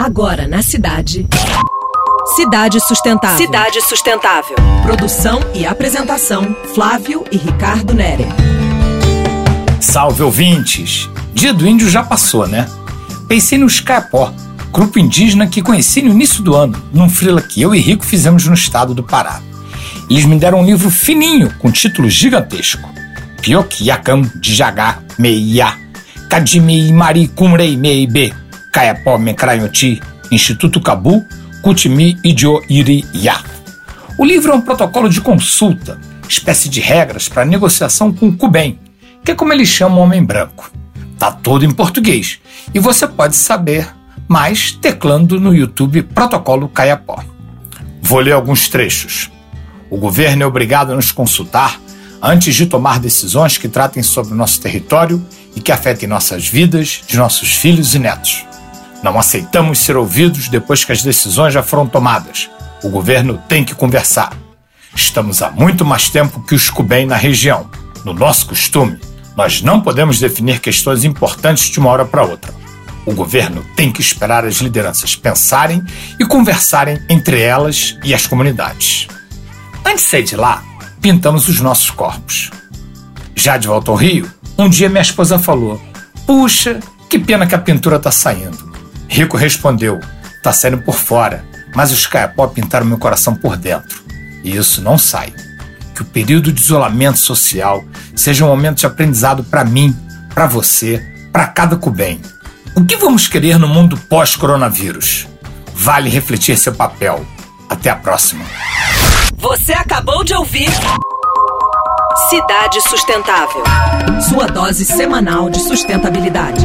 Agora na cidade. Cidade Sustentável. Cidade Sustentável. Produção e apresentação: Flávio e Ricardo Nere. Salve ouvintes! Dia do Índio já passou, né? Pensei no Scapó, grupo indígena que conheci no início do ano, num frila que eu e Rico fizemos no estado do Pará. Eles me deram um livro fininho, com título gigantesco. Piok Yakam Dijagá Meia, Kadimi Mari Kumrei Meibe, Kayapó Mekrayoti, Instituto Cabu, Kutimi Idio Iri Ya. O livro é um protocolo de consulta, espécie de regras para negociação com o Cubem, que é como eles chamam o homem branco. Tá todo em português e você pode saber mais teclando no YouTube Protocolo Caiapó. Vou ler alguns trechos. O governo é obrigado a nos consultar antes de tomar decisões que tratem sobre o nosso território e que afetem nossas vidas, de nossos filhos e netos. Não aceitamos ser ouvidos depois que as decisões já foram tomadas. O governo tem que conversar. Estamos há muito mais tempo que os Cubem na região. No nosso costume, nós não podemos definir questões importantes de uma hora para outra. O governo tem que esperar as lideranças pensarem e conversarem entre elas e as comunidades. Antes de sair de lá, pintamos os nossos corpos. Já de volta ao Rio, um dia minha esposa falou: Puxa, que pena que a pintura está saindo. Rico respondeu: Tá saindo por fora, mas os caiapó pintaram meu coração por dentro. E isso não sai. Que o período de isolamento social seja um momento de aprendizado para mim, para você, para cada cubem. O que vamos querer no mundo pós-coronavírus? Vale refletir seu papel. Até a próxima. Você acabou de ouvir Cidade Sustentável. Sua dose semanal de sustentabilidade.